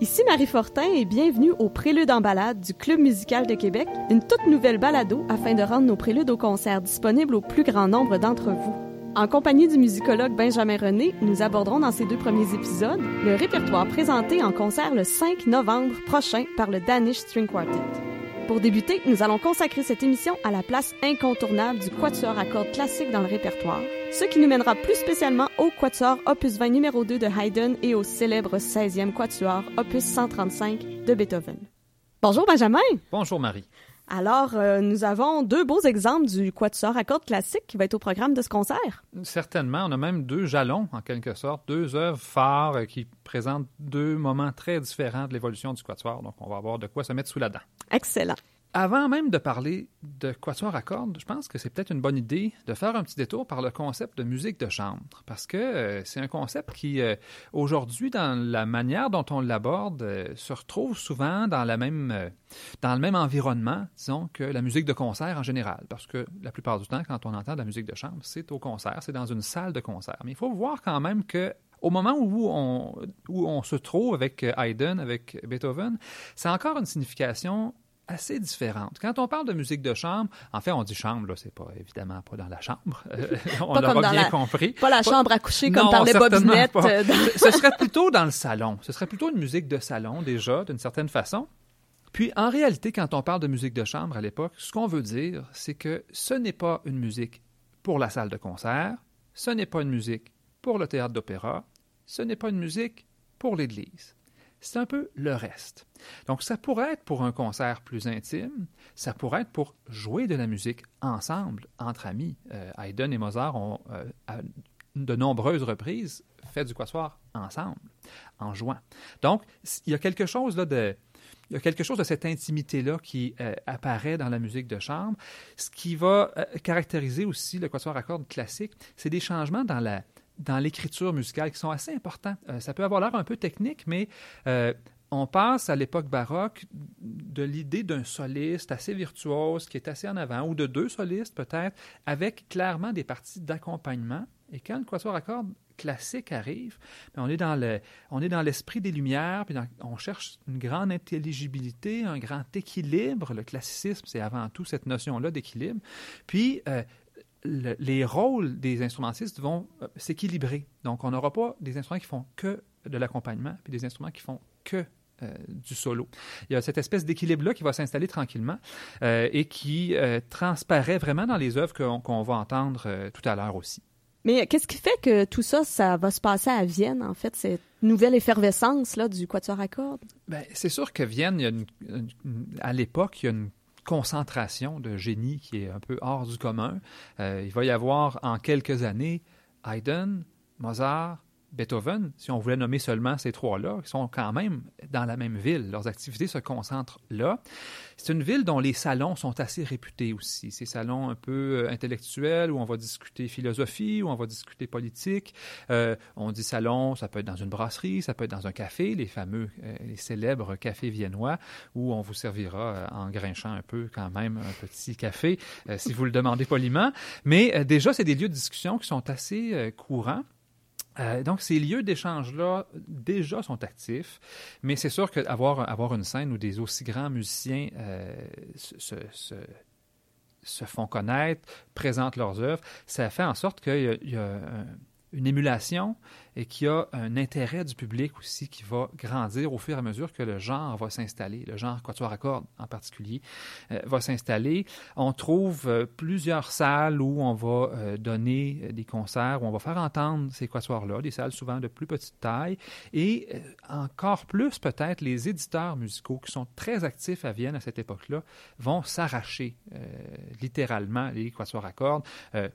Ici Marie Fortin et bienvenue au Prélude en balade du Club musical de Québec, une toute nouvelle balado afin de rendre nos préludes au concert disponibles au plus grand nombre d'entre vous. En compagnie du musicologue Benjamin René, nous aborderons dans ces deux premiers épisodes le répertoire présenté en concert le 5 novembre prochain par le Danish String Quartet. Pour débuter, nous allons consacrer cette émission à la place incontournable du quatuor à cordes classique dans le répertoire, ce qui nous mènera plus spécialement au quatuor opus 20 numéro 2 de Haydn et au célèbre 16e quatuor opus 135 de Beethoven. Bonjour Benjamin. Bonjour Marie. Alors, euh, nous avons deux beaux exemples du quatuor à cordes classique qui va être au programme de ce concert. Certainement, on a même deux jalons, en quelque sorte, deux œuvres phares euh, qui présentent deux moments très différents de l'évolution du quatuor. Donc, on va avoir de quoi se mettre sous la dent. Excellent. Avant même de parler de quatuor à cordes, je pense que c'est peut-être une bonne idée de faire un petit détour par le concept de musique de chambre, parce que euh, c'est un concept qui, euh, aujourd'hui, dans la manière dont on l'aborde, euh, se retrouve souvent dans, le même environnement, disons, que la musique de concert en général, parce que la plupart du temps, quand on entend de la musique de chambre, c'est au concert, c'est dans une salle de concert. Mais il faut voir quand même que au moment où on se trouve avec Haydn, avec Beethoven, c'est encore une signification assez différente. Quand on parle de musique de chambre, en fait, on dit chambre, là, c'est pas évidemment pas dans la chambre. Euh, on l'aura bien compris. Pas la chambre à coucher comme parlait Bobinette. Euh, Ce serait plutôt dans le salon. Ce serait plutôt une musique de salon, déjà, d'une certaine façon. Puis, en réalité, quand on parle de musique de chambre à l'époque, ce qu'on veut dire, c'est que ce n'est pas une musique pour la salle de concert, ce n'est pas une musique pour le théâtre d'opéra, ce n'est pas une musique pour l'église c'est un peu le reste. Donc, ça pourrait être pour un concert plus intime, ça pourrait être pour jouer de la musique ensemble, entre amis. Euh, Haydn et Mozart ont, euh, à de nombreuses reprises, fait du quatuor ensemble, en jouant. Donc, il y a quelque chose là de... Il y a quelque chose de cette intimité-là qui euh, apparaît dans la musique de chambre. Ce qui va caractériser aussi le quatuor à cordes classique, c'est des changements dans la, dans l'écriture musicale qui sont assez importants. Euh, ça peut avoir l'air un peu technique, mais euh, on passe à l'époque baroque de l'idée d'un soliste assez virtuose qui est assez en avant, ou de deux solistes peut-être, avec clairement des parties d'accompagnement. Et quand le quatuor à cordes classique arrive, ben, on est dans le, on est dans l'esprit des Lumières, puis on cherche une grande intelligibilité, un grand équilibre. Le classicisme, c'est avant tout cette notion-là d'équilibre. Puis euh, les rôles des instrumentistes vont euh, s'équilibrer. Donc, on n'aura pas des instruments qui font que de l'accompagnement, puis des instruments qui font que euh, du solo. Il y a cette espèce d'équilibre-là qui va s'installer tranquillement euh, et qui transparaît vraiment dans les œuvres qu'on va entendre tout à l'heure aussi. Mais qu'est-ce qui fait que tout ça, ça va se passer à Vienne, en fait, cette nouvelle effervescence là, du quatuor à cordes? Ben, c'est sûr que Vienne, il y a à l'époque, il y a une concentration de génie qui est un peu hors du commun. Euh, il va y avoir en quelques années Haydn, Mozart, Beethoven, si on voulait nommer seulement ces trois-là, qui sont quand même dans la même ville. Leurs activités se concentrent là. C'est une ville dont les salons sont assez réputés aussi. Ces salons un peu euh, intellectuels où on va discuter philosophie, où on va discuter politique. Euh, on dit salon, ça peut être dans une brasserie, ça peut être dans un café, les fameux, euh, les célèbres cafés viennois, où on vous servira en grinchant un peu quand même un petit café, si vous le demandez poliment. Mais déjà, c'est des lieux de discussion qui sont assez courants. Euh, donc, ces lieux d'échange-là, déjà, sont actifs, mais c'est sûr qu'avoir avoir une scène où des aussi grands musiciens euh, se, font connaître, présentent leurs œuvres, ça fait en sorte qu'il y a, une émulation et qu'il y a un intérêt du public aussi qui va grandir au fur et à mesure que le genre va s'installer, le genre quatuor à cordes en particulier, euh, va s'installer. On trouve euh, plusieurs salles où on va euh, donner des concerts, où on va faire entendre ces quatuors-là, des salles souvent de plus petite taille, et encore plus peut-être les éditeurs musicaux qui sont très actifs à Vienne à cette époque-là vont s'arracher littéralement les quatuors à cordes.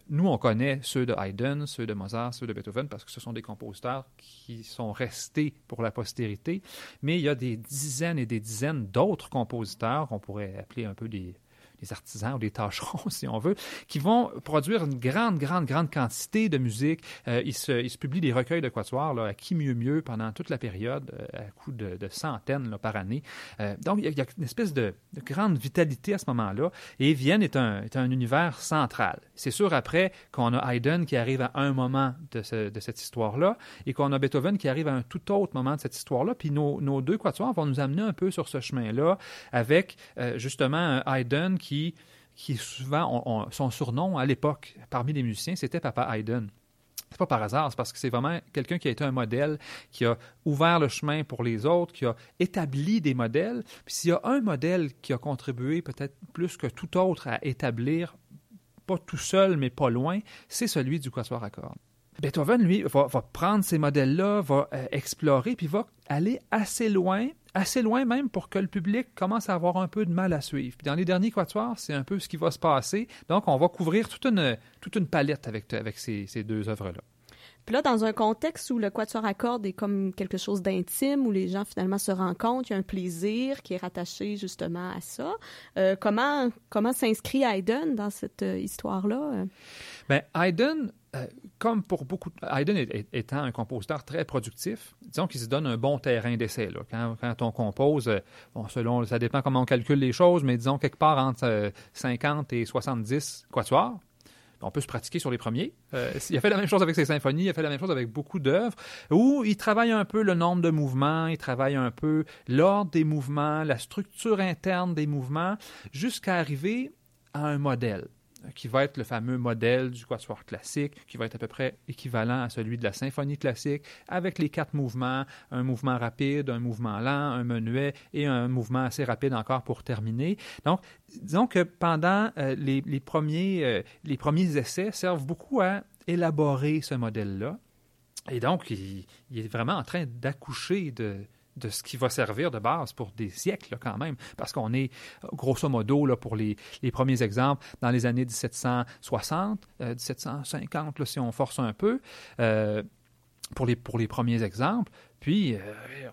nous, on connaît ceux de Haydn, ceux de Mozart, ceux de Beethoven parce que ce sont des compositeurs qui sont restés pour la postérité, mais il y a des dizaines et des dizaines d'autres compositeurs. Qu'on pourrait appeler un peu des, artisans ou des tâcherons, si on veut, qui vont produire une grande, grande, grande quantité de musique. Euh, ils, se, publient des recueils de quatuors là, à qui mieux mieux pendant toute la période, euh, à coup de, centaines par année. Euh, donc, il y, a, une espèce de, de, grande vitalité à ce moment-là. Et Vienne est un, est un univers central. C'est sûr, après, qu'on a Haydn qui arrive à un moment de, ce, de cette histoire-là et qu'on a Beethoven qui arrive à un tout autre moment de cette histoire-là. Puis nos, nos deux quatuors vont nous amener un peu sur ce chemin-là avec justement Haydn qui, qui souvent, on, on, son surnom à l'époque, parmi les musiciens, c'était Papa Haydn. C'est pas par hasard, c'est parce que c'est vraiment quelqu'un qui a été un modèle, qui a ouvert le chemin pour les autres, qui a établi des modèles. Puis s'il y a un modèle qui a contribué peut-être plus que tout autre à établir, pas tout seul, mais pas loin, c'est celui du quatuor à cordes. Beethoven, lui, va, va prendre ces modèles-là, va euh, explorer, puis va aller assez loin, assez loin même pour que le public commence à avoir un peu de mal à suivre. Puis dans les derniers quatuors, c'est un peu ce qui va se passer. Donc, on va couvrir toute une, toute une palette avec, avec ces, ces deux œuvres-là. Puis là, dans un contexte où le quatuor à cordes est comme quelque chose d'intime, où les gens finalement se rencontrent, il y a un plaisir qui est rattaché justement à ça. Euh, comment comment s'inscrit Haydn dans cette euh, histoire-là? Bien, Haydn, euh, comme pour beaucoup, Haydn étant un compositeur très productif, disons qu'il se donne un bon terrain d'essai. Quand, on compose, euh, bon, selon, ça dépend comment on calcule les choses, mais disons quelque part entre euh, 50 et 70 quatuors. On peut se pratiquer sur les premiers. Euh, il a fait la même chose avec ses symphonies, il a fait la même chose avec beaucoup d'œuvres, où il travaille un peu le nombre de mouvements, il travaille un peu l'ordre des mouvements, la structure interne des mouvements, jusqu'à arriver à un modèle qui va être le fameux modèle du quatuor classique, qui va être à peu près équivalent à celui de la symphonie classique, avec les quatre mouvements, un mouvement rapide, un mouvement lent, un menuet et un mouvement assez rapide encore pour terminer. Donc, disons que pendant euh, les, les, premiers, euh, les premiers essais servent beaucoup à élaborer ce modèle-là. Et donc, il, est vraiment en train d'accoucher de, de ce qui va servir de base pour des siècles quand même, parce qu'on est grosso modo pour les, premiers exemples dans les années 1760, euh, 1750 là, si on force un peu, euh, pour les premiers exemples. Puis, euh,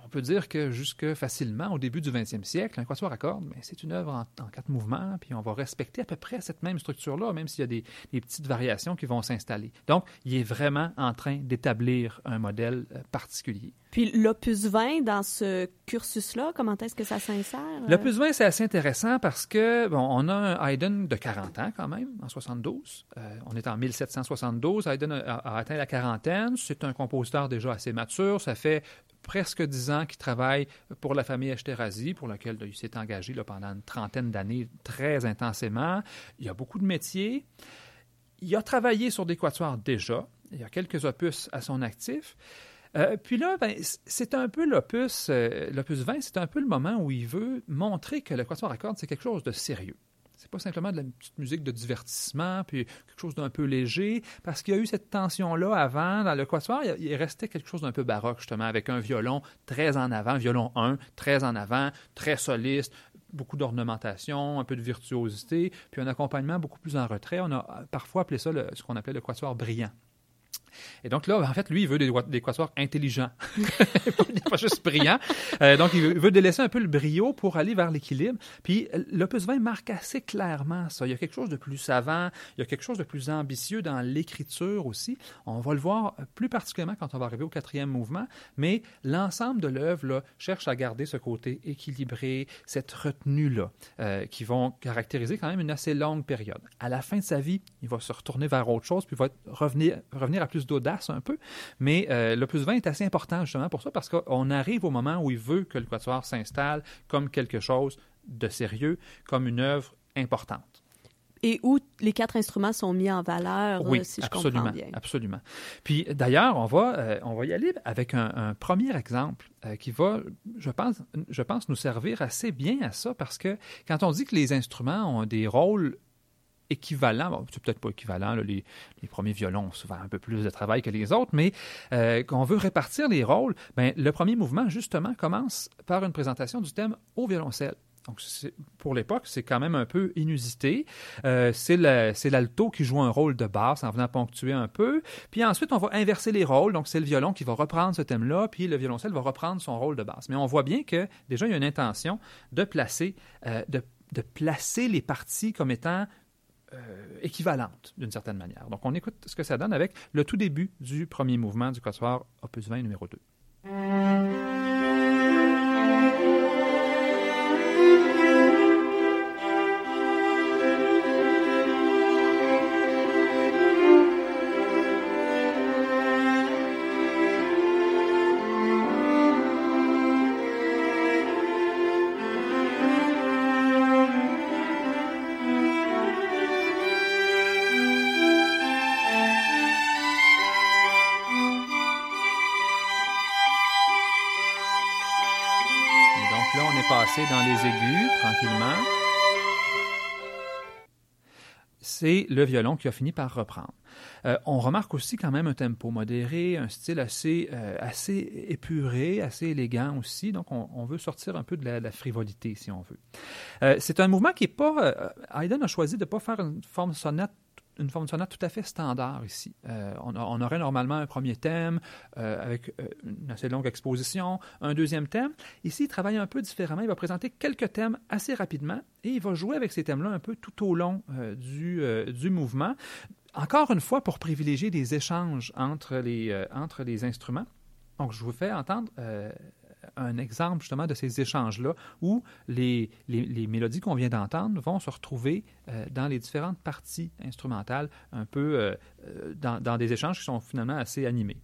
on peut dire que jusque facilement, au début du 20e siècle, un quatuor à cordes, c'est une œuvre en, en, quatre mouvements, puis on va respecter à peu près cette même structure-là, même s'il y a des, des, petites variations qui vont s'installer. Donc, il est vraiment en train d'établir un modèle euh, particulier. Puis l'opus 20, dans ce cursus-là, comment est-ce que ça s'insère? L'opus 20, c'est assez intéressant parce que, bon, on a un Haydn de 40 ans quand même, en 72. Euh, on est en 1772. Haydn a, a atteint la quarantaine. C'est un compositeur déjà assez mature. Ça fait presque dix ans qu'il travaille pour la famille Esterhazy, pour laquelle il s'est engagé là, pendant une trentaine d'années très intensément. Il a beaucoup de métiers. Il a travaillé sur des déjà. Il y a quelques opus à son actif. Euh, puis là, ben, c'est un peu l'opus, euh, l'opus 20, c'est un peu le moment où il veut montrer que le quatuor à cordes, c'est quelque chose de sérieux. Pas simplement de la petite musique de divertissement, puis quelque chose d'un peu léger, parce qu'il y a eu cette tension-là avant, dans le quatuor, il restait quelque chose d'un peu baroque, justement, avec un violon très en avant, violon 1, très en avant, très soliste, beaucoup d'ornementation, un peu de virtuosité, puis un accompagnement beaucoup plus en retrait. On a parfois appelé ça ce qu'on appelait le quatuor brillant. Et donc là, en fait, lui, il veut des, des quatuors intelligents, pas juste brillants. Euh, donc, il veut, délaisser un peu le brio pour aller vers l'équilibre. Puis, l'opus 20 marque assez clairement ça. Il y a quelque chose de plus savant, il y a quelque chose de plus ambitieux dans l'écriture aussi. On va le voir plus particulièrement quand on va arriver au quatrième mouvement, mais l'ensemble de l'œuvre cherche à garder ce côté équilibré, cette retenue-là, euh, qui vont caractériser quand même une assez longue période. À la fin de sa vie, il va se retourner vers autre chose, puis va revenir, revenir à plus d'audace un peu, mais euh, l'opus 20 est assez important justement pour ça parce qu'on arrive au moment où il veut que le quatuor s'installe comme quelque chose de sérieux, comme une œuvre importante. Et où les quatre instruments sont mis en valeur, oui, si je absolument, comprends bien. Absolument. Puis d'ailleurs, on va, euh, on va y aller avec un, un premier exemple euh, qui va, je pense, je pense, nous servir assez bien à ça parce que quand on dit que les instruments ont des rôles équivalent, c'est peut-être pas équivalent, les, premiers violons ont souvent un peu plus de travail que les autres, mais euh, qu'on veut répartir les rôles, ben, le premier mouvement, justement, commence par une présentation du thème au violoncelle. Donc, pour l'époque, c'est quand même un peu inusité. Euh, c'est l'alto qui joue un rôle de basse en venant ponctuer un peu. Puis ensuite, on va inverser les rôles. Donc, c'est le violon qui va reprendre ce thème-là, puis le violoncelle va reprendre son rôle de basse. Mais on voit bien que déjà, il y a une intention de placer, euh, de de placer les parties comme étant euh, équivalentes d'une certaine manière. Donc on écoute ce que ça donne avec le tout début du premier mouvement du quatuor opus 20 numéro 2. Dans les aigus tranquillement. C'est le violon qui a fini par reprendre. Euh, on remarque aussi quand même un tempo modéré, un style assez, euh, assez épuré, assez élégant aussi. Donc, on, veut sortir un peu de la, frivolité, si on veut. Euh, c'est un mouvement qui n'est pas... Haydn a choisi de ne pas faire une forme sonate une forme sonate tout à fait standard ici. Euh, on, aurait normalement un premier thème euh, avec euh, une assez longue exposition, un deuxième thème. Ici, il travaille un peu différemment. Il va présenter quelques thèmes assez rapidement et il va jouer avec ces thèmes-là un peu tout au long du, du mouvement. Encore une fois, pour privilégier des échanges entre les, entre les instruments. Donc, je vous fais entendre un exemple justement de ces échanges-là où les, les, mélodies qu'on vient d'entendre vont se retrouver euh, dans les différentes parties instrumentales, un peu euh, euh, dans, dans, des échanges qui sont finalement assez animés.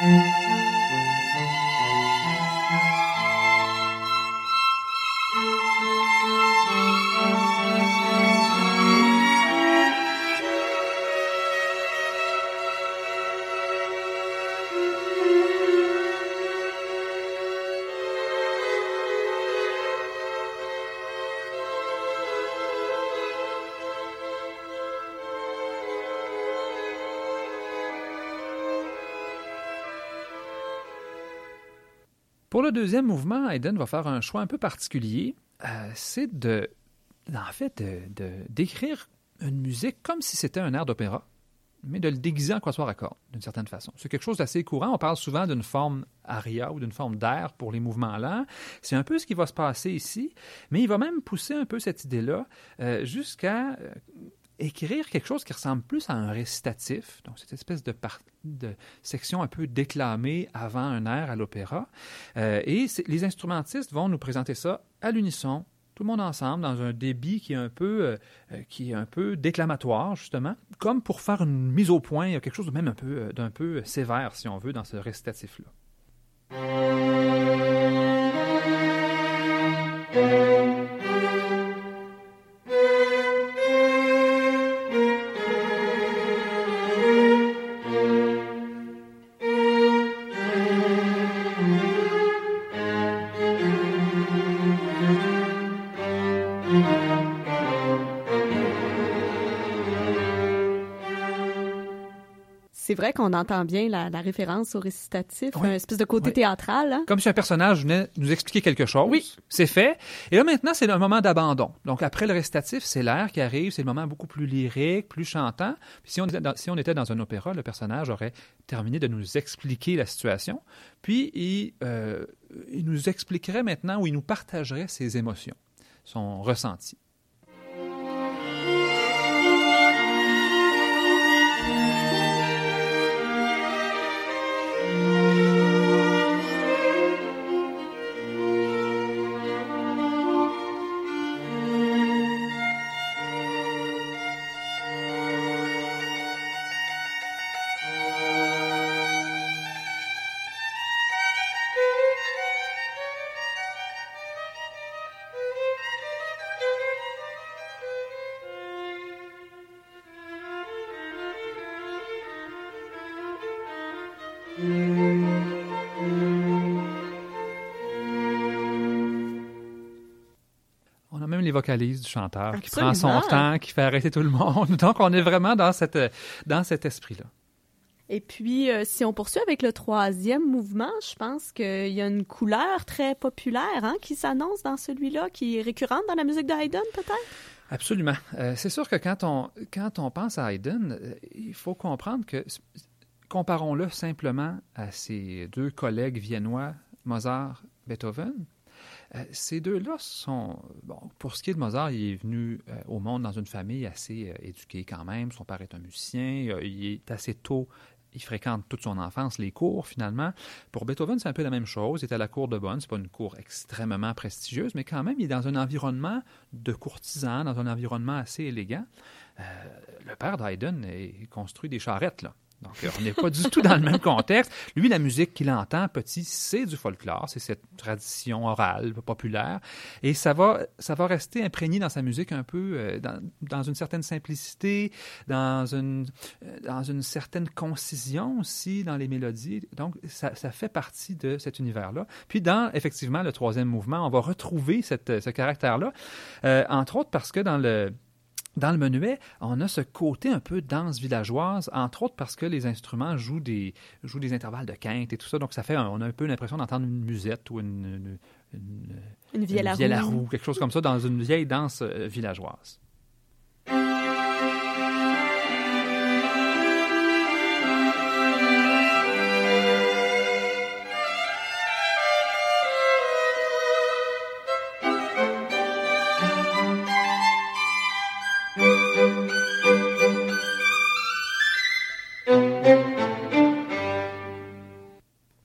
Pour le deuxième mouvement, Haydn va faire un choix un peu particulier. Euh, c'est de, en fait, de, d'écrire une musique comme si c'était un air d'opéra, mais de le déguiser en quatuor à cordes, d'une certaine façon. C'est quelque chose d'assez courant. On parle souvent d'une forme aria ou d'une forme d'air pour les mouvements lents. C'est un peu ce qui va se passer ici, mais il va même pousser un peu cette idée-là euh, jusqu'à euh, écrire quelque chose qui ressemble plus à un récitatif, donc cette espèce de, section un peu déclamée avant un air à l'opéra. Euh, et les instrumentistes vont nous présenter ça à l'unisson, tout le monde ensemble, dans un débit qui est un peu, euh, euh, qui est un peu déclamatoire, justement, comme pour faire une mise au point, il y a quelque chose de même un peu, d'un peu sévère, si on veut, dans ce récitatif-là. c'est vrai qu'on entend bien la, référence au récitatif, un espèce de côté théâtral. Hein? Comme si un personnage venait nous expliquer quelque chose. Oui. C'est fait. Et là, maintenant, c'est un moment d'abandon. Donc, après le récitatif, c'est l'air qui arrive, c'est le moment beaucoup plus lyrique, plus chantant. Puis si on, était dans, si on était dans un opéra, le personnage aurait terminé de nous expliquer la situation. Puis, il, euh, il nous expliquerait maintenant ou il nous partagerait ses émotions, son ressenti. Du chanteur, qui prend son temps, qui fait arrêter tout le monde. Donc, on est vraiment dans, cette, dans cet esprit-là. Et puis, euh, si on poursuit avec le troisième mouvement, je pense qu'il y a une couleur très populaire hein, qui s'annonce dans celui-là, qui est récurrente dans la musique de Haydn, peut-être? Absolument. Euh, c'est sûr que quand on, quand on pense à Haydn, euh, il faut comprendre que comparons-le simplement à ses deux collègues viennois, Mozart, Beethoven. Euh, ces deux-là sont. Bon, pour ce qui est de Mozart, il est venu euh, au monde dans une famille assez euh, éduquée quand même. Son père est un musicien. il est assez tôt. Il fréquente toute son enfance les cours, finalement. Pour Beethoven, c'est un peu la même chose. Il est à la cour de Bonn. C'est pas une cour extrêmement prestigieuse, mais quand même, il est dans un environnement de courtisans, dans un environnement assez élégant. le père d'Haydn construit des charrettes, là. Donc, euh, on n'est pas du tout dans le même contexte. Lui, la musique qu'il entend petit, c'est du folklore, c'est cette tradition orale, populaire. Et ça va, ça va rester imprégné dans sa musique un peu, euh, dans, dans, une certaine simplicité, dans une, euh, dans une certaine concision aussi dans les mélodies. Donc, ça, ça fait partie de cet univers-là. Puis, dans, effectivement, le troisième mouvement, on va retrouver cette, ce caractère-là, euh, entre autres parce que dans le dans le menuet, on a ce côté un peu danse villageoise, entre autres parce que les instruments jouent des, jouent des intervalles de quinte et tout ça. Donc, ça fait, on a un peu l'impression d'entendre une musette ou une, une, une, vielle, à roue. quelque chose comme ça, dans une vieille danse euh, villageoise.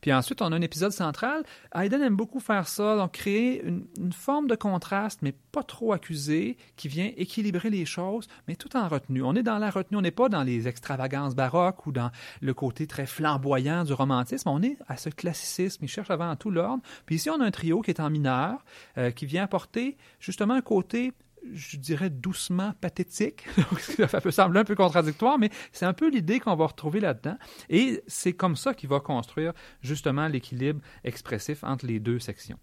Puis ensuite, on a un épisode central. Haydn aime beaucoup faire ça, donc créer une, forme de contraste, mais pas trop accusé, qui vient équilibrer les choses, mais tout en retenue. On est dans la retenue, on n'est pas dans les extravagances baroques ou dans le côté très flamboyant du romantisme. On est à ce classicisme. Il cherche avant tout l'ordre. Puis ici, on a un trio qui est en mineur, euh, qui vient apporter justement un côté je dirais doucement pathétique. ça peut sembler un peu contradictoire, mais c'est un peu l'idée qu'on va retrouver là-dedans. Et c'est comme ça qu'il va construire justement l'équilibre expressif entre les deux sections.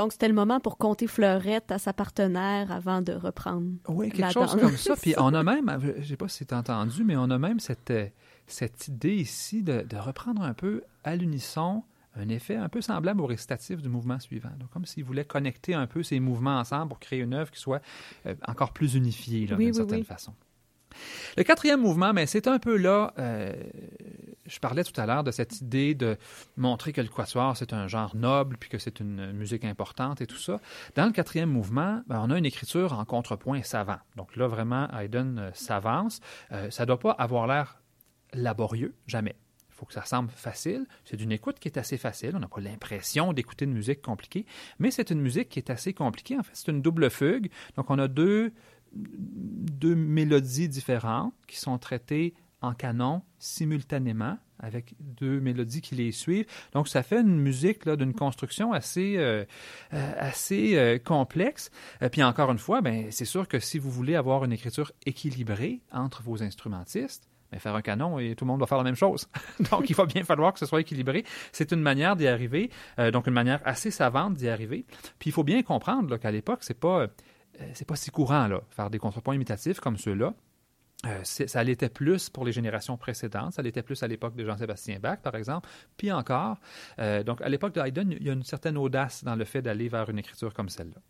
Donc, c'était le moment pour compter fleurette à sa partenaire avant de reprendre. Oui, quelque chose comme ça. Puis on a même, je ne sais pas si tu as entendu, mais on a même cette, cette idée ici de, reprendre un peu à l'unisson un effet un peu semblable au récitatif du mouvement suivant. Donc, comme s'il voulait connecter un peu ces mouvements ensemble pour créer une œuvre qui soit euh, encore plus unifiée d'une certaine façon. Le quatrième mouvement, mais c'est un peu là, euh, je parlais tout à l'heure de cette idée de montrer que le quatuor, c'est un genre noble, puis que c'est une musique importante et tout ça. Dans le quatrième mouvement, ben, on a une écriture en contrepoint savant. Donc là, vraiment, Haydn euh, s'avance. Euh, ça ne doit pas avoir l'air laborieux, jamais. Il faut que ça semble facile. C'est d'une écoute qui est assez facile. On n'a pas l'impression d'écouter une musique compliquée, mais c'est une musique qui est assez compliquée. En fait, c'est une double fugue. Donc, on a deux, deux mélodies différentes qui sont traitées en canon simultanément avec deux mélodies qui les suivent. Donc, ça fait une musique d'une construction assez, euh, euh, assez euh, complexe. puis encore une fois, ben, c'est sûr que si vous voulez avoir une écriture équilibrée entre vos instrumentistes, ben, faire un canon et tout le monde va faire la même chose. donc, il va bien falloir que ce soit équilibré. C'est une manière d'y arriver, donc une manière assez savante d'y arriver. Puis, il faut bien comprendre qu'à l'époque, c'est pas c'est pas si courant là, faire des contrepoints imitatifs comme ceux-là. Euh, ça l'était plus pour les générations précédentes, ça l'était plus à l'époque de Jean-Sébastien Bach, par exemple, puis encore. Euh, donc, à l'époque de Haydn, il y a une certaine audace dans le fait d'aller vers une écriture comme celle-là.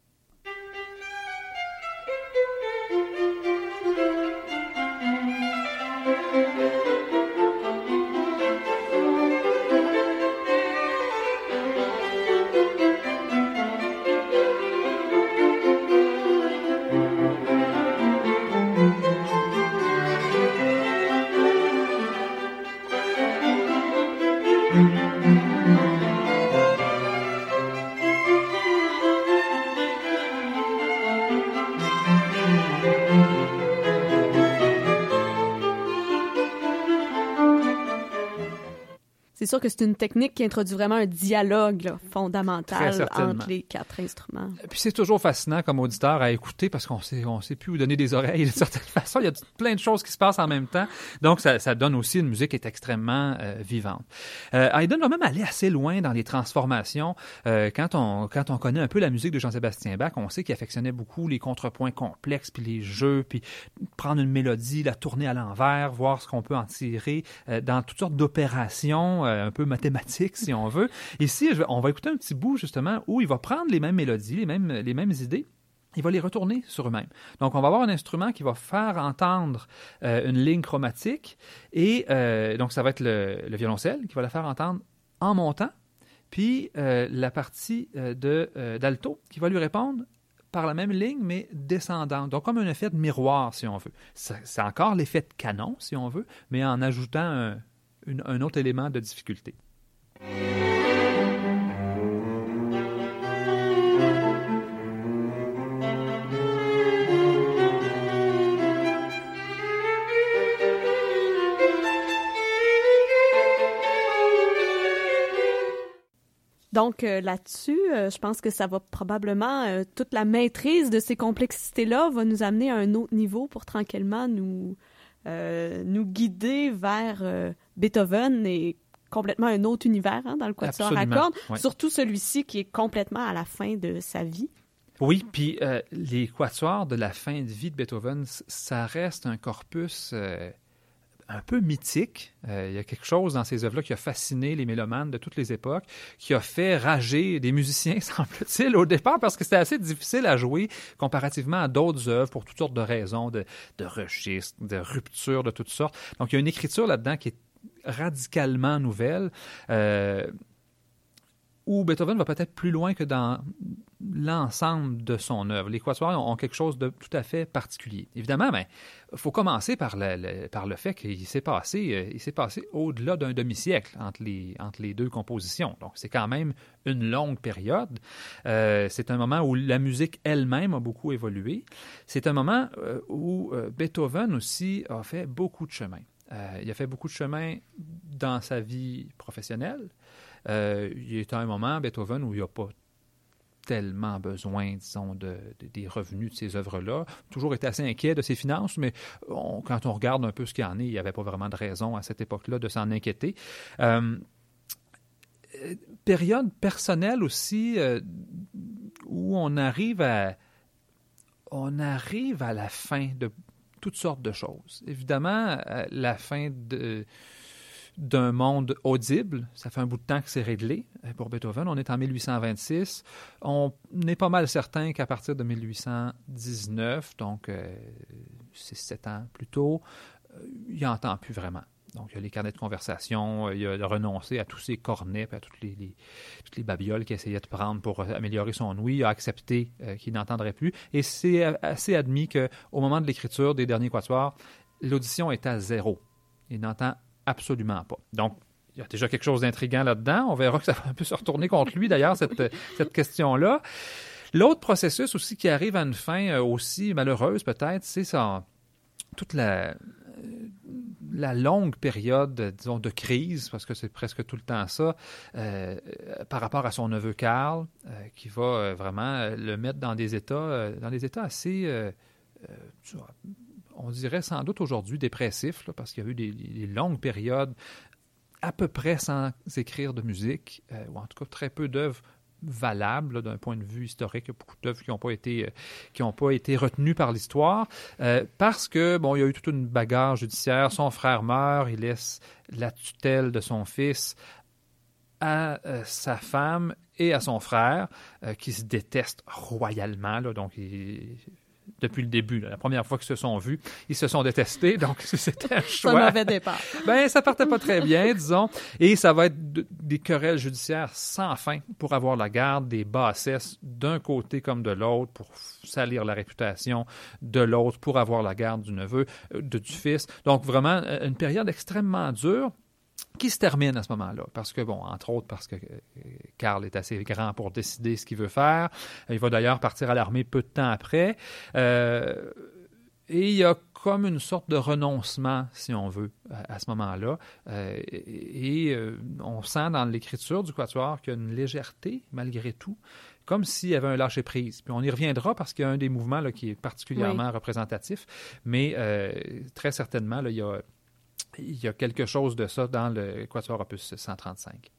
Sûr que c'est une technique qui introduit vraiment un dialogue fondamental entre les quatre instruments. Puis c'est toujours fascinant comme auditeur à écouter parce qu'on sait, on sait plus où donner des oreilles d'une certaine façon. Il y a plein de choses qui se passent en même temps. Donc ça, ça donne aussi une musique qui est extrêmement euh, vivante. Euh, Haydn va même aller assez loin dans les transformations. Euh, quand, on, quand on connaît un peu la musique de Jean-Sébastien Bach, on sait qu'il affectionnait beaucoup les contrepoints complexes, puis les jeux, puis prendre une mélodie, la tourner à l'envers, voir ce qu'on peut en tirer euh, dans toutes sortes d'opérations euh, un peu mathématiques, si on veut. Ici, on va écouter un petit bout, justement, où il va prendre les mêmes mélodies, les mêmes, les mêmes idées, il va les retourner sur eux-mêmes. Donc, on va avoir un instrument qui va faire entendre euh, une ligne chromatique, et donc ça va être le, le, violoncelle qui va la faire entendre en montant, puis la partie d'alto qui va lui répondre par la même ligne, mais descendante. Donc, comme un effet de miroir, si on veut. C'est encore l'effet de canon, si on veut, mais en ajoutant un, un autre élément de difficulté. Donc euh, là-dessus, euh, je pense que ça va probablement, euh, toute la maîtrise de ces complexités-là va nous amener à un autre niveau pour tranquillement nous, nous guider vers Beethoven et complètement un autre univers hein, dans le quatuor à cordes, surtout celui-ci qui est complètement à la fin de sa vie. Oui, puis les quatuors de la fin de vie de Beethoven, ça reste un corpus un peu mythique. Euh, il y a quelque chose dans ces œuvres-là qui a fasciné les mélomanes de toutes les époques, qui a fait rager des musiciens, semble-t-il, au départ, parce que c'était assez difficile à jouer comparativement à d'autres œuvres pour toutes sortes de raisons, de, de registres, de ruptures de toutes sortes. Donc, il y a une écriture là-dedans qui est radicalement nouvelle. Euh, où Beethoven va peut-être plus loin que dans l'ensemble de son œuvre. Les quatuors ont quelque chose de tout à fait particulier. Évidemment, il ben, faut commencer par le, par le fait qu'il s'est passé, euh, il s'est passé au-delà d'un demi-siècle entre les, entre les deux compositions. Donc, c'est quand même une longue période. Euh, c'est un moment où la musique elle-même a beaucoup évolué. C'est un moment euh, où Beethoven aussi a fait beaucoup de chemin. il a fait beaucoup de chemin dans sa vie professionnelle. Euh, il y a un moment, Beethoven, où il n'y a pas tellement besoin, disons, de, des revenus de ces œuvres-là. Toujours été assez inquiet de ses finances, mais quand on regarde un peu ce qu'il y en est, il n'y avait pas vraiment de raison à cette époque-là de s'en inquiéter. Euh, période personnelle aussi euh, où on arrive à on arrive à la fin de toutes sortes de choses. Évidemment, la fin de d'un monde audible. Ça fait un bout de temps que c'est réglé euh, pour Beethoven. On est en 1826. On est pas mal certain qu'à partir de 1819, donc euh, c'est sept ans plus tôt, euh, il n'entend plus vraiment. Donc, il y a les carnets de conversation, il a renoncé à tous ses cornets, à toutes les, toutes les babioles qu'il essayait de prendre pour améliorer son ouïe. Il a accepté qu'il n'entendrait plus. Et c'est assez admis qu'au moment de l'écriture des derniers quatuors, l'audition est à zéro. Il n'entend absolument pas. Donc, il y a déjà quelque chose d'intriguant là-dedans. On verra que ça va un peu se retourner contre lui, d'ailleurs, cette, cette question-là. L'autre processus aussi qui arrive à une fin euh, aussi malheureuse, peut-être, c'est ça, toute la, la longue période, disons, de crise, parce que c'est presque tout le temps ça, euh, par rapport à son neveu Karl, euh, qui va vraiment le mettre dans des états, dans des états assez on dirait sans doute aujourd'hui dépressif, parce qu'il y a eu des, longues périodes à peu près sans écrire de musique, euh, ou en tout cas très peu d'œuvres valables d'un point de vue historique. Il y a beaucoup d'œuvres qui n'ont pas été euh, été retenues par l'histoire euh, parce que bon, il y a eu toute une bagarre judiciaire. Son frère meurt, il laisse la tutelle de son fils à sa femme et à son frère, qui se détestent royalement. donc, depuis le début. La première fois qu'ils se sont vus, ils se sont détestés, donc c'était un choix. Ça mauvais départ. ben, ça partait pas très bien, disons. Et ça va être des querelles judiciaires sans fin pour avoir la garde des bassesses d'un côté comme de l'autre, pour salir la réputation de l'autre, pour avoir la garde du neveu, euh, de, du fils. Donc vraiment, euh, une période extrêmement dure qui se termine à ce moment-là? Parce que, bon, entre autres, parce que euh, Karl est assez grand pour décider ce qu'il veut faire. Il va d'ailleurs partir à l'armée peu de temps après. Euh, et il y a comme une sorte de renoncement, si on veut, à, ce moment-là. Euh, et, euh, on sent dans l'écriture du quatuor qu'il y a une légèreté, malgré tout, comme s'il y avait un lâcher-prise. Puis on y reviendra parce qu'il y a un des mouvements là, qui est particulièrement représentatif, mais euh, très certainement, là, il, y a, il y a quelque chose de ça dans le quatuor opus 135.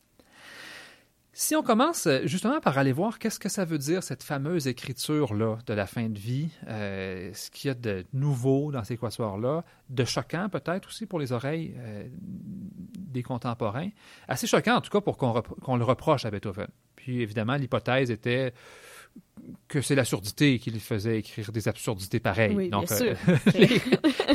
Si on commence euh, justement par aller voir qu'est-ce que ça veut dire cette fameuse écriture-là de la fin de vie, euh, ce qu'il y a de nouveau dans ces quatuors-là, de choquant peut-être aussi pour les oreilles euh, des contemporains, assez choquant en tout cas pour qu'on le reproche à Beethoven. Puis évidemment, l'hypothèse était que c'est l'absurdité qui lui faisait écrire des absurdités pareilles. Oui, Donc, bien sûr.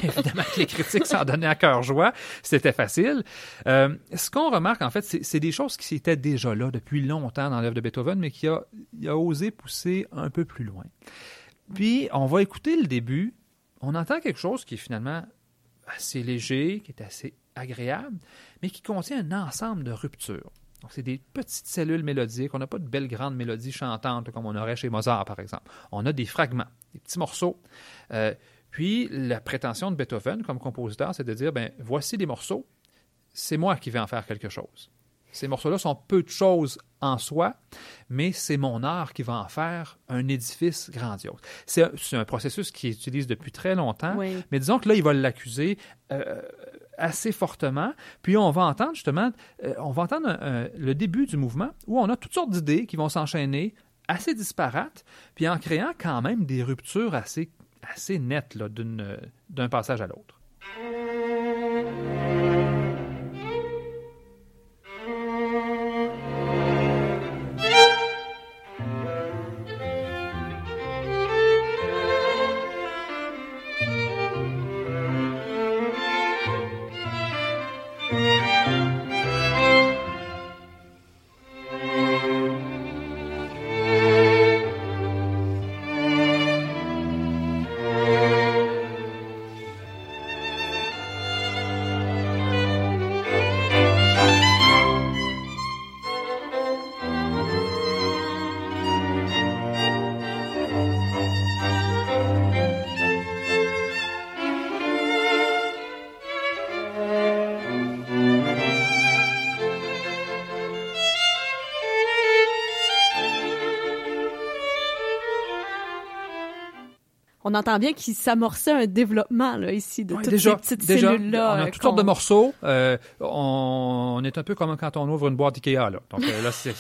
évidemment que les critiques s'en donnaient à cœur joie, c'était facile. Euh, ce qu'on remarque, en fait, c'est des choses qui étaient déjà là depuis longtemps dans l'œuvre de Beethoven, mais qui a, il a osé pousser un peu plus loin. Puis, on va écouter le début. On entend quelque chose qui est finalement assez léger, qui est assez agréable, mais qui contient un ensemble de ruptures. Donc, c'est des petites cellules mélodiques. On n'a pas de belles grandes mélodies chantantes comme on aurait chez Mozart, par exemple. On a des fragments, des petits morceaux. Euh, puis, la prétention de Beethoven comme compositeur, c'est de dire, ben, voici des morceaux, c'est moi qui vais en faire quelque chose. Ces morceaux-là sont peu de choses en soi, mais c'est mon art qui va en faire un édifice grandiose. C'est un, processus qu'il utilise depuis très longtemps, mais disons que là, il va l'accuser euh, assez fortement. Puis on va entendre justement, euh, on va entendre le début du mouvement où on a toutes sortes d'idées qui vont s'enchaîner assez disparates, puis en créant quand même des ruptures assez, assez nettes d'un passage à l'autre. Entend bien qu'il s'amorçait un développement là, ici de toutes déjà, ces petites cellules-là. On a euh, toutes sortes de morceaux. Euh, on, on est un peu comme quand on ouvre une boîte Ikea. Là. Donc euh, là, c'est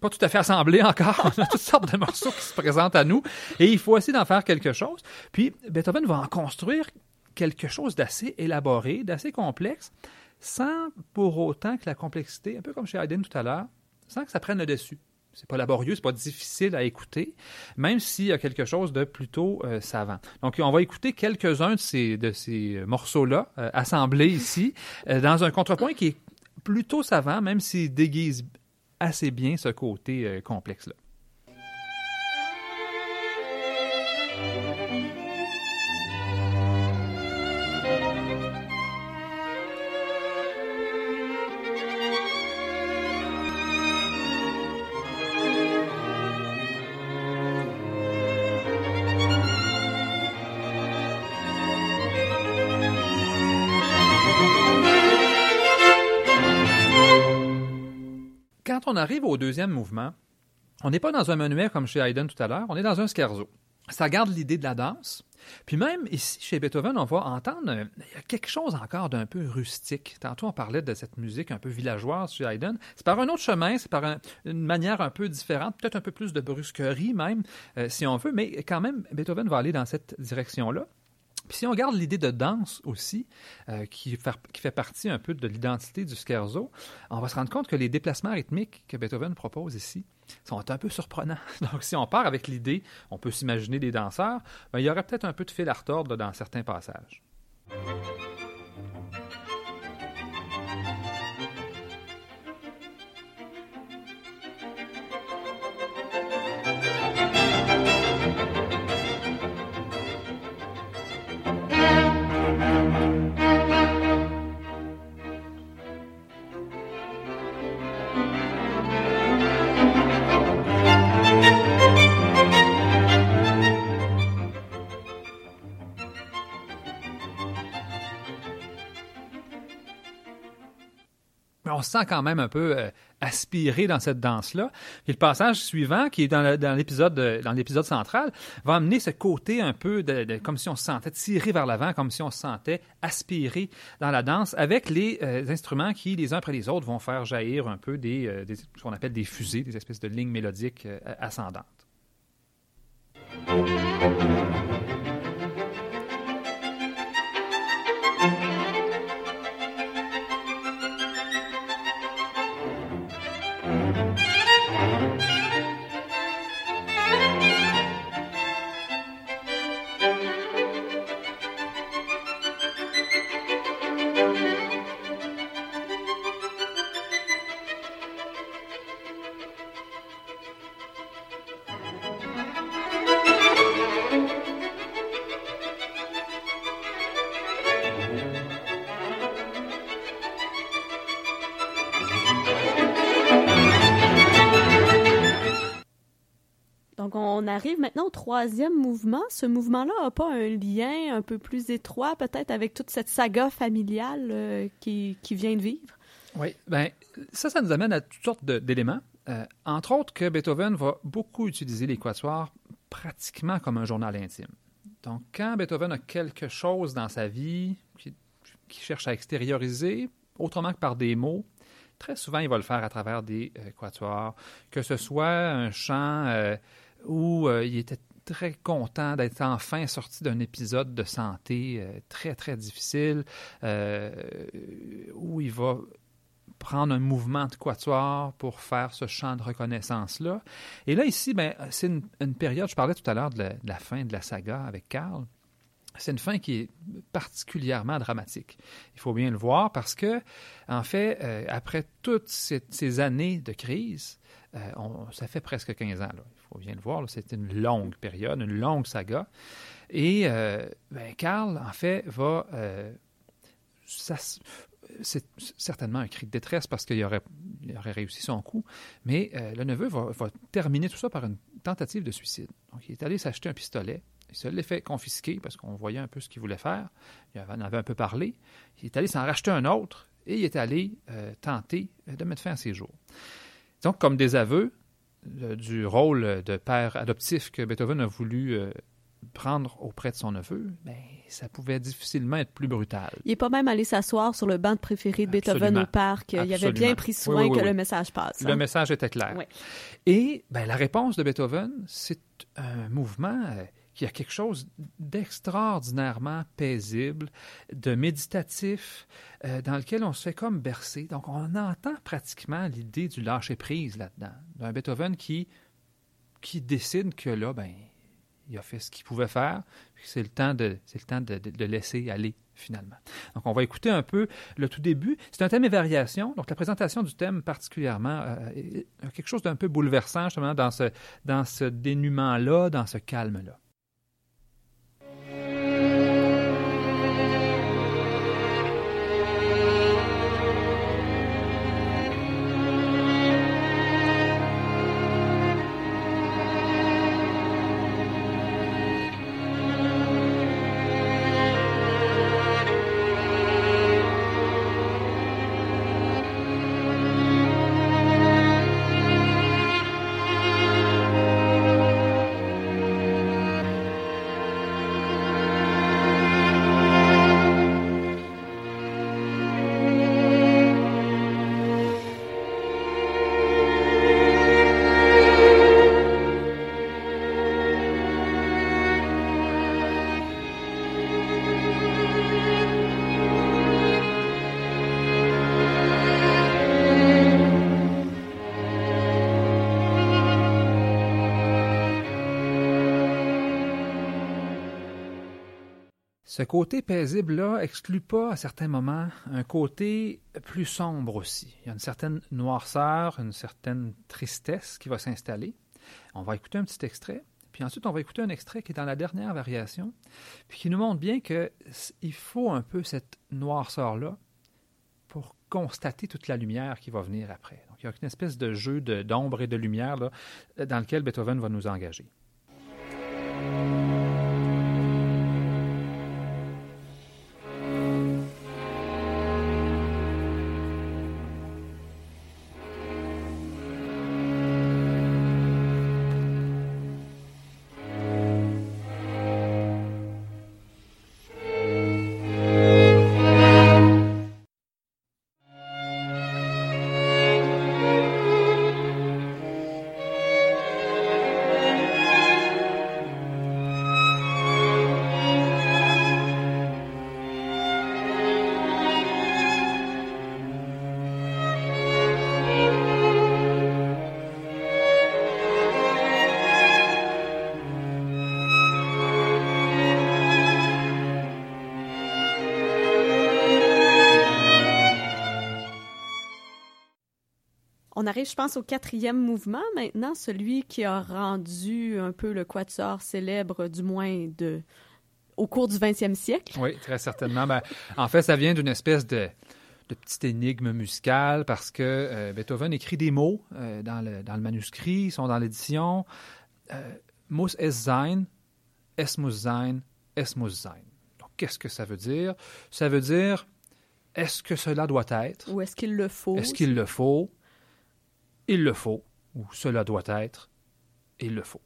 pas tout à fait assemblé encore. On a toutes sortes de morceaux qui se présentent à nous. Et il faut essayer d'en faire quelque chose. Puis Beethoven va en construire quelque chose d'assez élaboré, d'assez complexe, sans pour autant que la complexité, un peu comme chez Haydn tout à l'heure, sans que ça prenne le dessus. C'est pas laborieux, c'est pas difficile à écouter, même s'il y a quelque chose de plutôt euh, savant. Donc, on va écouter quelques-uns de ces, morceaux-là, euh, assemblés ici, euh, dans un contrepoint qui est plutôt savant, même s'il déguise assez bien ce côté complexe-là. On arrive au deuxième mouvement, on n'est pas dans un manuel comme chez Haydn tout à l'heure, on est dans un scherzo. Ça garde l'idée de la danse. Puis même ici, chez Beethoven, on va entendre quelque chose encore d'un peu rustique. Tantôt, on parlait de cette musique un peu villageoise chez Haydn. C'est par un autre chemin, c'est par un- une manière un peu différente, peut-être un peu plus de brusquerie même, euh, si on veut, mais quand même, Beethoven va aller dans cette direction-là. Si on regarde l'idée de danse aussi, euh, qui, fait, partie un peu de l'identité du scherzo, on va se rendre compte que les déplacements rythmiques que Beethoven propose ici sont un peu surprenants. Donc si on part avec l'idée, on peut s'imaginer des danseurs, ben, il y aurait peut-être un peu de fil à retordre dans certains passages. Mais on se sent quand même un peu euh, aspiré dans cette danse-là. Et le passage suivant, qui est dans l'épisode dans central, va amener ce côté un peu comme si on se sentait tiré vers l'avant, comme si on se sentait aspiré dans la danse, avec les euh, instruments qui, les uns après les autres, vont faire jaillir un peu des, euh, ce qu'on appelle des fusées, des espèces de lignes mélodiques ascendantes. Troisième mouvement. Ce mouvement-là n'a pas un lien un peu plus étroit, peut-être, avec toute cette saga familiale euh, qui, qui, vient de vivre? Oui, ben ça, ça nous amène à toutes sortes d'éléments. Euh, entre autres que Beethoven va beaucoup utiliser l'équatoire pratiquement comme un journal intime. Donc, quand Beethoven a quelque chose dans sa vie qu'il qui cherche à extérioriser, autrement que par des mots, très souvent, il va le faire à travers des euh, quatuors, que ce soit un chant où euh, il était très content d'être enfin sorti d'un épisode de santé euh, très, très difficile, euh, où il va prendre un mouvement de quatuor pour faire ce chant de reconnaissance-là. Et là, ici, ben, c'est une, période, je parlais tout à l'heure de, la fin de la saga avec Karl, c'est une fin qui est particulièrement dramatique. Il faut bien le voir parce que, en fait, après toutes ces, années de crise, ça fait presque 15 ans, là, faut bien le voir, c'est une longue période, une longue saga. Et euh, ben, Karl, en fait, va. Euh, c'est certainement un cri de détresse parce qu'il aurait, réussi son coup, mais euh, le neveu va, terminer tout ça par une tentative de suicide. Donc, il est allé s'acheter un pistolet. Il se l'est fait confisquer parce qu'on voyait un peu ce qu'il voulait faire. Il en avait un peu parlé. Il est allé s'en racheter un autre et il est allé tenter de mettre fin à ses jours. Donc, comme des aveux, du rôle de père adoptif que Beethoven a voulu euh, prendre auprès de son neveu, ben, ça pouvait difficilement être plus brutal. Il n'est pas même allé s'asseoir sur le banc de préféré de Beethoven au parc. Il avait bien pris soin que le message passe. Le hein. message était clair. Et ben, la réponse de Beethoven, c'est un mouvement euh, qu'il y a quelque chose d'extraordinairement paisible, de méditatif, euh, dans lequel on se fait comme bercer. Donc, on entend pratiquement l'idée du lâcher-prise là-dedans, d'un Beethoven qui, qui décide que là, ben, il a fait ce qu'il pouvait faire, c'est le temps de, c'est le temps de, de, laisser aller finalement. Donc, on va écouter un peu le tout début. C'est un thème et variation. Donc, la présentation du thème particulièrement, euh, quelque chose d'un peu bouleversant justement dans ce, dans ce dénuement-là, dans ce calme-là. Ce côté paisible-là exclut pas à certains moments un côté plus sombre aussi. Il y a une certaine noirceur, une certaine tristesse qui va s'installer. On va écouter un petit extrait, puis ensuite on va écouter un extrait qui est dans la dernière variation, puis qui nous montre bien qu'il faut un peu cette noirceur-là pour constater toute la lumière qui va venir après. Donc il y a une espèce de jeu d'ombre et de lumière dans lequel Beethoven va nous engager. Arrive, je pense, au quatrième mouvement maintenant, celui qui a rendu un peu le quatuor célèbre, du moins de, au cours du 20e siècle. Oui, très certainement. Ben, en fait, ça vient d'une espèce de, de petite énigme musicale parce que euh, Beethoven écrit des mots euh, dans, le, dans le manuscrit, ils sont dans l'édition. Euh, muss es sein, es muss sein, es muss sein. Donc, qu'est-ce que ça veut dire? Ça veut dire, est-ce que cela doit être? Ou est-ce qu'il le faut? Est-ce qu'il le faut? Il le faut. Ou cela doit être? Il le faut.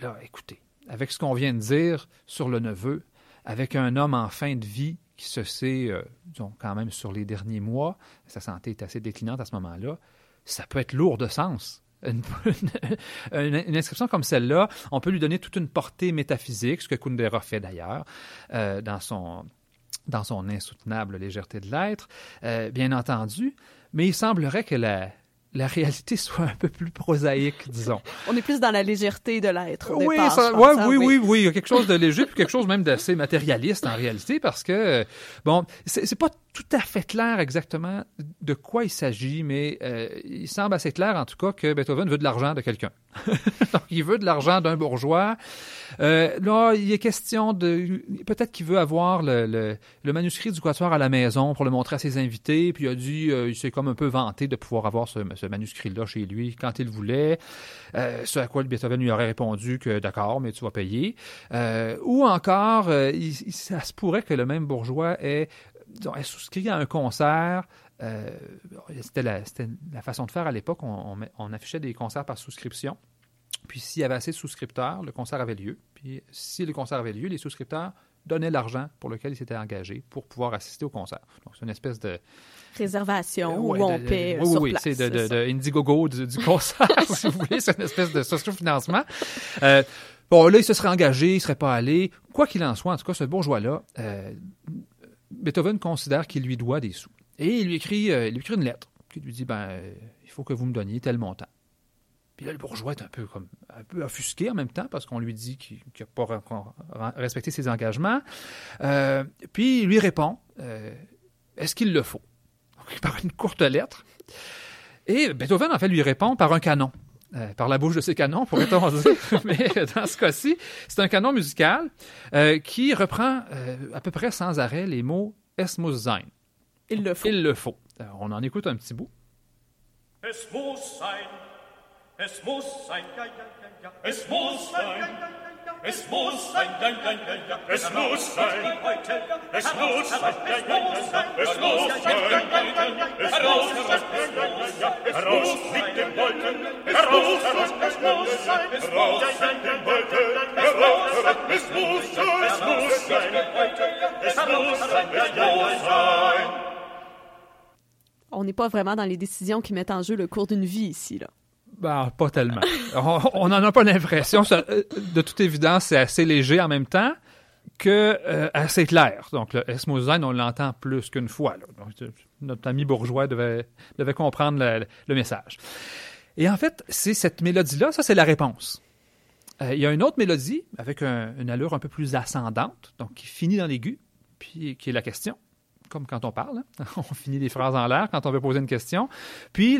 Là, écoutez, avec ce qu'on vient de dire sur le neveu, avec un homme en fin de vie qui se sait, euh, disons, quand même sur les derniers mois, sa santé est assez déclinante à ce moment-là, ça peut être lourd de sens. Une, inscription comme celle-là, on peut lui donner toute une portée métaphysique, ce que Kundera fait d'ailleurs euh, dans son dans son insoutenable légèreté de l'être, euh, bien entendu, mais il semblerait que la, la réalité soit un peu plus prosaïque, disons. On est plus dans la légèreté de l'être. Oui, départ, ça, je pense, ouais, hein, oui, oui, oui, il y a quelque chose de léger, puis quelque chose même d'assez matérialiste en réalité, parce que, bon, c'est pas tout à fait clair exactement de quoi il s'agit, mais euh, il semble assez clair en tout cas que Beethoven veut de l'argent de quelqu'un. Donc, il veut de l'argent d'un bourgeois. Euh, là, il est question de... Peut-être qu'il veut avoir le, manuscrit du quatuor à la maison pour le montrer à ses invités, puis il a dit, euh, il s'est comme un peu vanté de pouvoir avoir ce, manuscrit-là chez lui quand il voulait. Euh, ce à quoi Beethoven lui aurait répondu que d'accord, mais tu vas payer. Ou encore, ça se pourrait que le même bourgeois ait souscrit à un concert. euh, c'était, la, façon de faire à l'époque. On, on met- on affichait des concerts par souscription. Puis s'il y avait assez de souscripteurs, le concert avait lieu. Puis si le concert avait lieu, les souscripteurs donnaient l'argent pour lequel ils s'étaient engagés pour pouvoir assister au concert. Donc c'est une espèce de Réservation, Ouais, où on de- paie euh, oui, sur oui, place. c'est de, c'est de, de Indiegogo du, du concert, si vous voulez. C'est une espèce de socio-financement. Euh, bon, là, il se serait engagé, il serait pas allé. Quoi qu'il en soit, en tout cas, ce bourgeois-là, euh, Beethoven considère qu'il lui doit des sous. Et il lui écrit, euh, une lettre qui lui dit, ben, euh, il faut que vous me donniez tel montant. Puis là, le bourgeois est un peu comme un peu offusqué en même temps parce qu'on lui dit qu'il n'a pas re- re- respecté ses engagements. Euh, puis il lui répond Est-ce qu'il le faut? Par une courte lettre. Et Beethoven, en fait, lui répond par un canon. Euh, par la bouche de ses canons, pourrait-on dire. Mais dans ce cas-ci, c'est un canon musical euh, qui reprend euh, à peu près sans arrêt les mots Es muss sein. Il le faut. Il le faut. Alors, on en écoute un petit bout. Es muss sein, es muss sein, ja, ja, ja, ja. Es muss sein, es muss sein, ja, ja, ja, ja. Es muss sein, es muss sein, ja, ja, ja, ja. Es muss sein, ja, ja, ja. Heraus, heraus, ja, ja, ja, ja. Heraus mit dem Wolken, heraus, heraus, es muss sein, es muss sein, mit dem Wolken, heraus, heraus, es muss sein, es muss sein, es muss sein, es muss sein. On n'est pas vraiment dans les décisions qui mettent en jeu le cours d'une vie ici, là. Ben, pas tellement. On n'en a pas l'impression. Euh, De toute évidence, c'est assez léger en même temps que euh, assez clair. Donc, le Esmosen, on l'entend plus qu'une fois. notre ami bourgeois devait, devait comprendre le, message. Et en fait, c'est cette mélodie-là, ça, c'est la réponse. Euh, il y a une autre mélodie avec un- une allure un peu plus ascendante, donc qui finit dans l'aigu, puis qui est la question comme quand on parle. hein. On finit des phrases en l'air quand on veut poser une question. Puis,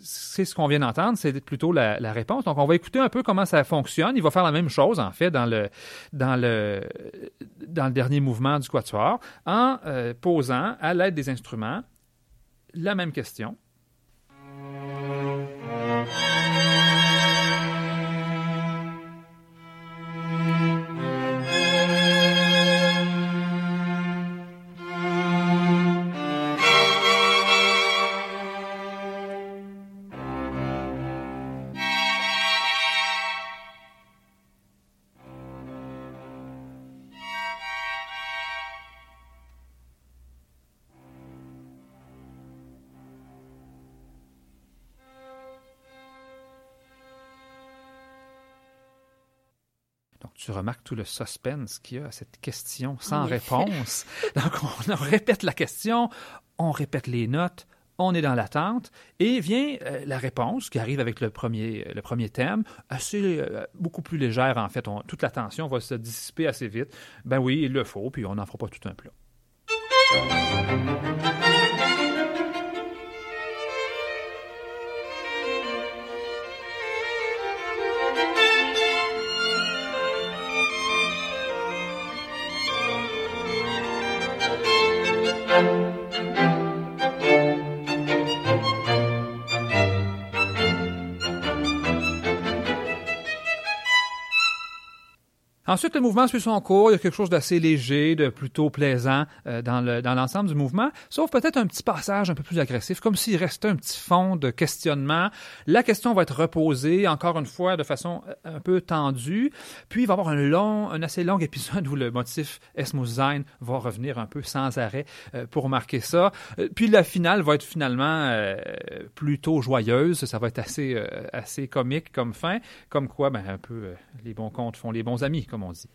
c'est ce qu'on vient d'entendre, c'est plutôt la, la réponse. Donc, on va écouter un peu comment ça fonctionne. Il va faire la même chose, en fait, dans le, dans le, dans le dernier mouvement du quatuor, en euh, posant, à l'aide des instruments, la même question. Remarques tout le suspense qu'il y a à cette question sans réponse. Donc, on, on répète la question, on répète les notes, on est dans l'attente, et vient euh, la réponse qui arrive avec le premier, le premier thème, assez, euh, beaucoup plus légère en fait. On- toute la tension va se dissiper assez vite. Ben oui, il le faut, puis on n'en fera pas tout un plat. Ensuite, le mouvement suit son cours. Il y a quelque chose d'assez léger, de plutôt plaisant euh, dans le dans l'ensemble du mouvement, sauf peut-être un petit passage un peu plus agressif, comme s'il restait un petit fond de questionnement. La question va être reposée, encore une fois, de façon euh, un peu tendue. Puis, il va y avoir un long, un assez long épisode où le motif Es va revenir un peu sans arrêt euh, pour marquer ça. Puis, la finale va être finalement plutôt joyeuse. Ça va être assez, assez comique comme fin. Comme quoi, ben, un peu, les bons comptes font les bons amis, comme on Ramondi.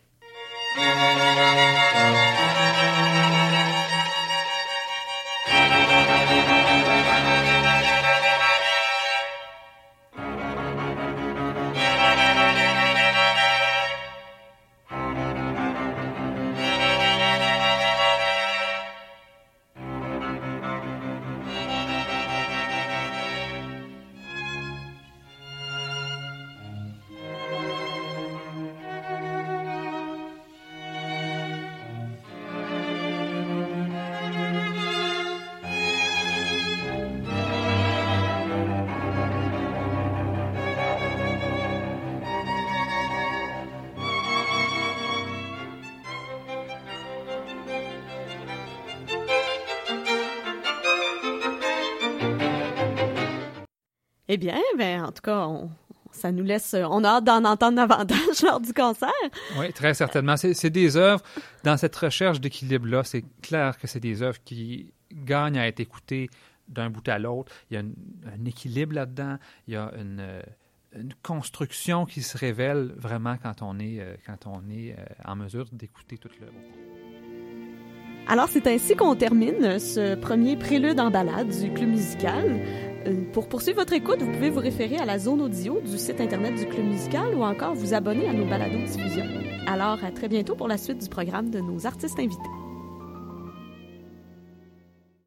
Eh bien, ben, en tout cas, ça nous laisse, on a hâte d'en entendre davantage lors du concert. Oui, très certainement. C'est des œuvres, dans cette recherche d'équilibre-là, c'est clair que c'est des œuvres qui gagnent à être écoutées d'un bout à l'autre. Il y a un équilibre là-dedans, il y a une, une, construction qui se révèle vraiment quand on est, euh, quand on est euh, en mesure d'écouter toute l'œuvre. Alors, c'est ainsi qu'on termine ce premier prélude en balade du club musical. Euh, pour poursuivre votre écoute, vous pouvez vous référer à la zone audio du site internet du Club musical ou encore vous abonner à nos balados diffusion. Alors, à très bientôt pour la suite du programme de nos artistes invités.